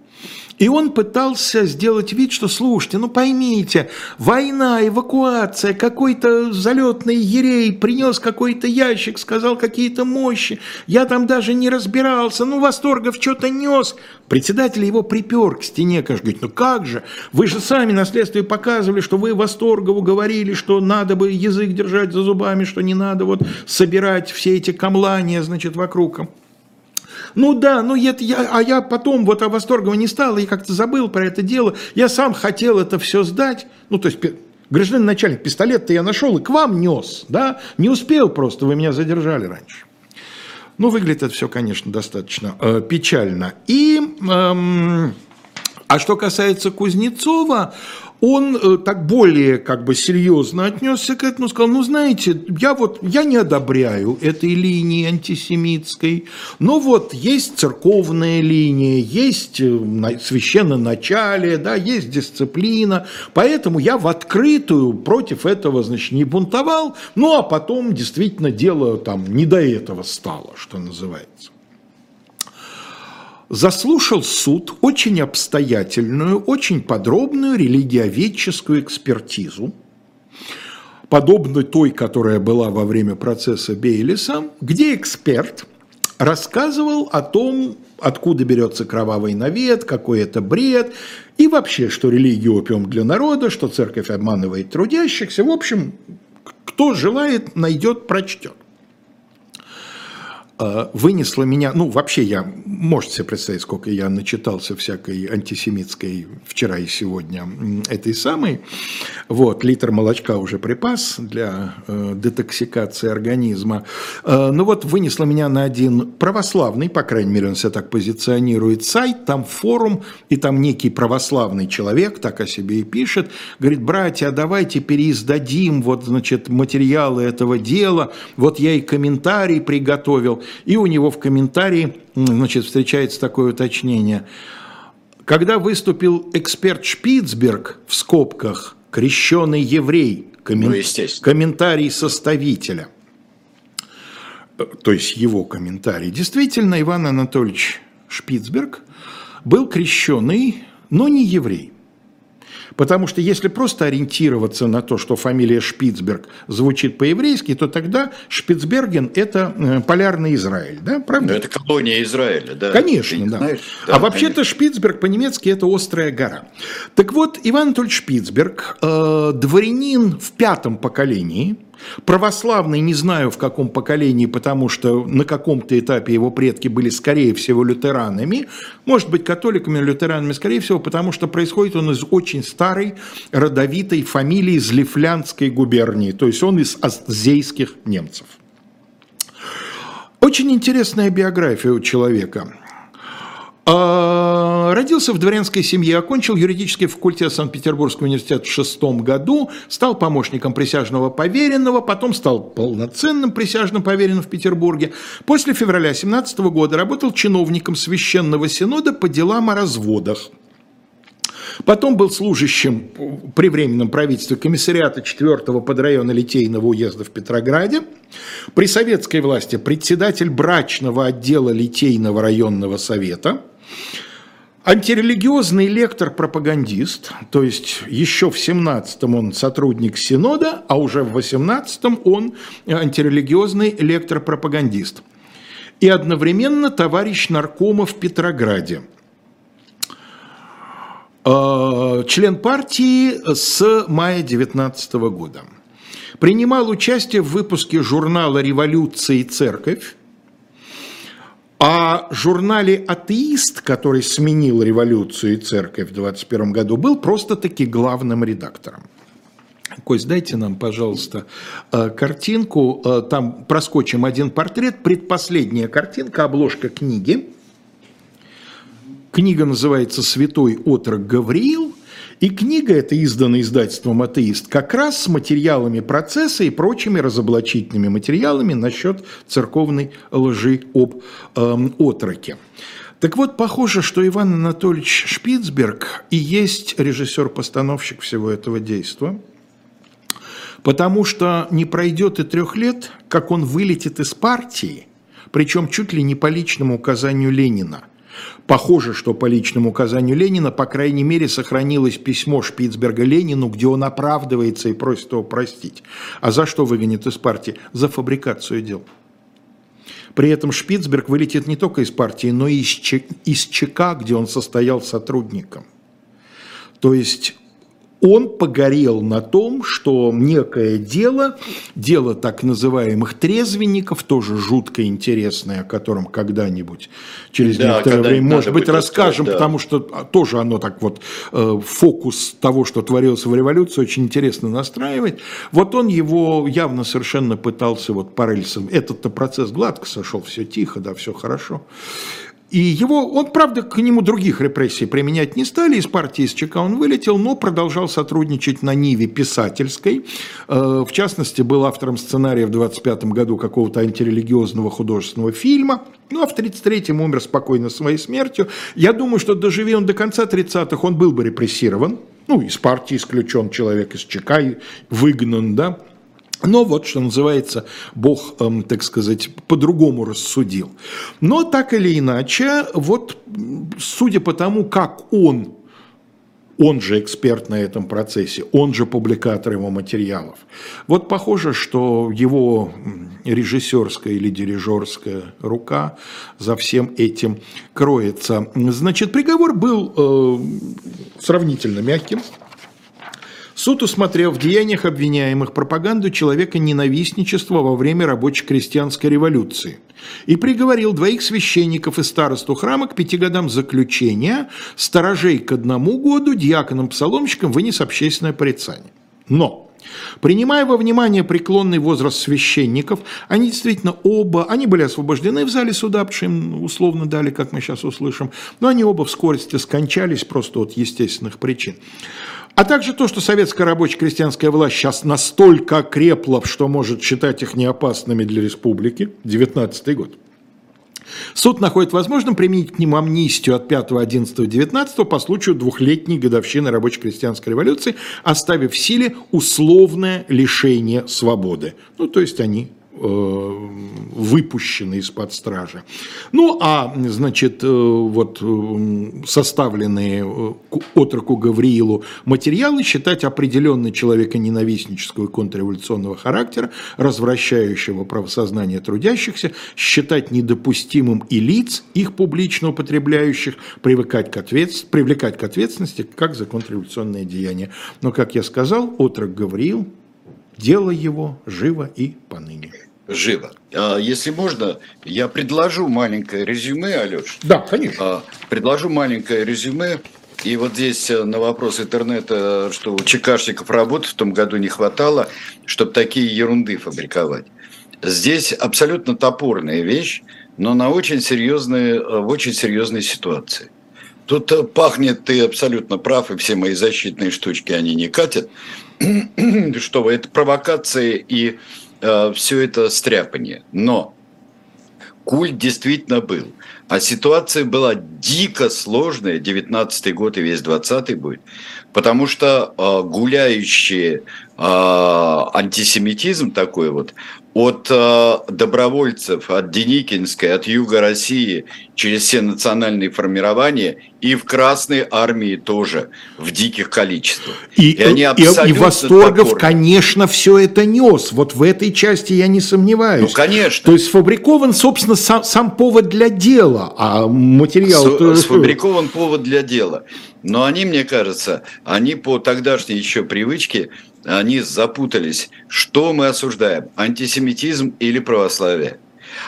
и он пытался сделать вид, что, слушайте, ну поймите, война, эвакуация, какой-то залетный ерей принес какой-то ящик, сказал какие-то мощи, я там даже не разбирался, ну Восторгов что-то нес. Председатель его припер к стене, конечно, говорит, ну как же, вы же сами на следствии показывали, что вы Восторгову говорили, что надо бы язык держать за зубами, что не надо вот собирать все эти камлания, значит, вокруг. Ну да, ну это я, а я потом вот о Восторгово не стал, и как-то забыл про это дело. Я сам хотел это все сдать. Ну, то есть гражданин начальник, пистолет-то я нашел и к вам нес, да? Не успел просто, вы меня задержали раньше. Ну, выглядит это все, конечно, достаточно э, печально. И, эм, а что касается Кузнецова, он э, так более как бы серьезно отнесся к этому, сказал, ну знаете, я вот, я не одобряю этой линии антисемитской, но вот есть церковная линия, есть э, священноначалие, да, есть дисциплина, поэтому я в открытую против этого, значит, не бунтовал, ну а потом действительно дело там не до этого стало, что называется заслушал суд очень обстоятельную, очень подробную религиоведческую экспертизу, подобную той, которая была во время процесса Бейлиса, где эксперт рассказывал о том, откуда берется кровавый навет, какой это бред, и вообще, что религия опиум для народа, что церковь обманывает трудящихся. В общем, кто желает, найдет, прочтет. Э, вынесла меня, ну, вообще я, можете себе представить, сколько я начитался всякой антисемитской вчера и сегодня этой самой, вот, литр молочка уже припас для э, детоксикации организма, э, ну вот вынесла меня на один православный, по крайней мере он себя так позиционирует, сайт, там форум, и там некий православный человек так о себе и пишет, говорит, братья, а давайте переиздадим вот, значит, материалы этого дела, вот я и комментарий приготовил, и у него в комментарии значит, встречается такое уточнение. Когда выступил эксперт Шпицберг в скобках «крещеный еврей», коммен... ну, комментарий составителя, то есть его комментарий, действительно Иван Анатольевич Шпицберг был крещеный, но не еврей. Потому что если просто ориентироваться на то, что фамилия Шпицберг звучит по-еврейски, то тогда Шпицберген – это э, полярный Израиль, да, правда? Но это колония Израиля, да. Конечно, да. Знаешь? да. А вообще-то Шпицберг по-немецки – это острая гора. Так вот, Иван Анатольевич Шпицберг, э, дворянин в пятом поколении – Православный не знаю в каком поколении, потому что на каком-то этапе его предки были, скорее всего, лютеранами. Может быть, католиками, лютеранами, скорее всего, потому что происходит он из очень старой родовитой фамилии из Лифлянской губернии. То есть он из азейских немцев. Очень интересная биография у человека. А, родился в дворянской семье, окончил юридический факультет Санкт-Петербургского университета в шестом году, стал помощником присяжного поверенного, потом стал полноценным присяжным поверенным в Петербурге. После февраля 17 года работал чиновником Священного Синода по делам о разводах. Потом был служащим при Временном правительстве комиссариата 4-го подрайона Литейного уезда в Петрограде. При советской власти председатель брачного отдела Литейного районного совета – Антирелигиозный лектор-пропагандист, то есть еще в 17-м он сотрудник Синода, а уже в 18-м он антирелигиозный лектор-пропагандист. И одновременно товарищ наркома в Петрограде. А, член партии с мая 19 года. Принимал участие в выпуске журнала «Революция и церковь», а журнале «Атеист», который сменил революцию и церковь в 21 году, был просто-таки главным редактором. Кость, дайте нам, пожалуйста, э, картинку. Э, там проскочим один портрет. Предпоследняя картинка, обложка книги. Книга называется «Святой отрок Гавриил». И книга эта издана издательством «Атеист» как раз с материалами процесса и прочими разоблачительными материалами насчет церковной лжи об эм, отроке. Так вот, похоже, что Иван Анатольевич Шпицберг и есть режиссер-постановщик всего этого действия, потому что не пройдет и трех лет, как он вылетит из партии, причем чуть ли не по личному указанию Ленина – Похоже, что по личному указанию Ленина, по крайней мере, сохранилось письмо Шпицберга Ленину, где он оправдывается и просит его простить. А за что выгонят из партии? За фабрикацию дел. При этом Шпицберг вылетит не только из партии, но и из ЧК, где он состоял сотрудником. То есть он погорел на том, что некое дело, дело так называемых трезвенников, тоже жутко интересное, о котором когда-нибудь через да, некоторое время, может быть, расскажем, да. потому что тоже оно так вот, э, фокус того, что творилось в революции, очень интересно настраивать. Вот он его явно совершенно пытался вот по рельсам. Этот-то процесс гладко сошел, все тихо, да, все хорошо. И его, он, правда, к нему других репрессий применять не стали, из партии из ЧК он вылетел, но продолжал сотрудничать на Ниве писательской. Э, в частности, был автором сценария в 25 году какого-то антирелигиозного художественного фильма. Ну, а в 33-м умер спокойно своей смертью. Я думаю, что доживи он до конца 30-х, он был бы репрессирован. Ну, из партии исключен человек, из ЧК выгнан, да. Но вот, что называется, Бог, эм, так сказать, по-другому рассудил. Но так или иначе, вот судя по тому, как он, он же эксперт на этом процессе, он же публикатор его материалов, вот похоже, что его режиссерская или дирижерская рука за всем этим кроется. Значит, приговор был э, сравнительно мягким. Суд усмотрел в деяниях обвиняемых пропаганду человека ненавистничества во время рабоче-крестьянской революции и приговорил двоих священников и старосту храма к пяти годам заключения, сторожей к одному году, диаконам-псаломщикам вынес общественное порицание. Но Принимая во внимание преклонный возраст священников, они действительно оба, они были освобождены в зале суда, потому что им условно дали, как мы сейчас услышим, но они оба в скорости скончались просто от естественных причин. А также то, что советская рабочая крестьянская власть сейчас настолько окрепла, что может считать их неопасными для республики, 19 год. Суд находит возможным применить к ним амнистию от 5, 11, 19 по случаю двухлетней годовщины рабоче-крестьянской революции, оставив в силе условное лишение свободы. Ну, то есть они выпущены из-под стражи. Ну, а, значит, э, вот э, составленные отроку Гавриилу материалы считать определенно человеконенавистнического и контрреволюционного характера, развращающего правосознание трудящихся, считать недопустимым и лиц, их публично употребляющих, привыкать к ответ... привлекать к ответственности как за контрреволюционное деяние. Но, как я сказал, отрок Гавриил Дело его живо и поныне. Живо. А, если можно, я предложу маленькое резюме, Алеш. Да, конечно. А, предложу маленькое резюме. И вот здесь э, на вопрос интернета, что у ЧКшников работы в том году не хватало, чтобы такие ерунды фабриковать. Здесь абсолютно топорная вещь, но на очень серьезной, э, в очень серьезной ситуации. Тут э, пахнет, ты абсолютно прав, и все мои защитные штучки, они не катят. что это провокации и э, все это стряпание. Но культ действительно был. А ситуация была дико сложная, 19 год и весь 20 будет, потому что э, гуляющий э, антисемитизм такой вот, от э, добровольцев, от Деникинской, от Юга России, через все национальные формирования, и в Красной армии тоже в диких количествах. И, и, они и, и Восторгов, топорны. конечно, все это нес. Вот в этой части я не сомневаюсь. Ну, конечно. То есть сфабрикован, собственно, сам, сам повод для дела, а материал... С, сфабрикован повод для дела. Но они, мне кажется, они по тогдашней еще привычке они запутались. Что мы осуждаем? Антисемитизм или православие?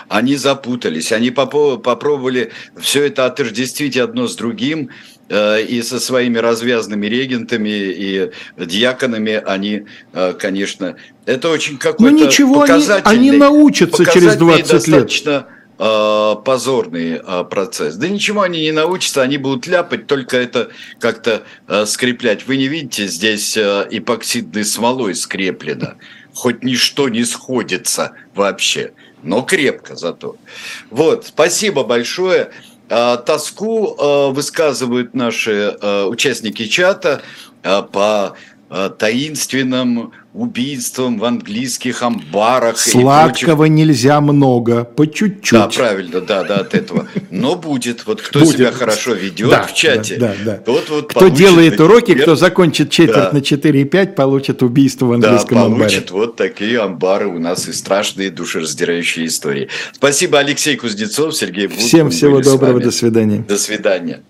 Они запутались, они попробовали все это отождествить одно с другим, э, и со своими развязанными регентами и диаконами они, э, конечно, это очень какой-то Ну ничего, они, они научатся через 20 лет э, позорный э, процесс. Да ничего они не научатся, они будут ляпать, только это как-то э, скреплять. Вы не видите, здесь эпоксидной смолой скреплено. Хоть ничто не сходится вообще, но крепко зато. Вот, спасибо большое. Тоску высказывают наши участники чата по таинственным убийством в английских амбарах. Сладкого нельзя много, по чуть-чуть. Да, правильно, да, да, от этого. Но будет. Вот кто будет. себя хорошо ведет да, в чате, да, да, да. тот вот Кто делает уроки, лет, кто закончит четверть да. на 4,5, получит убийство в английском да, амбаре. получит вот такие амбары у нас и страшные душераздирающие истории. Спасибо, Алексей Кузнецов, Сергей Бутман. Всем всего доброго, до свидания. До свидания.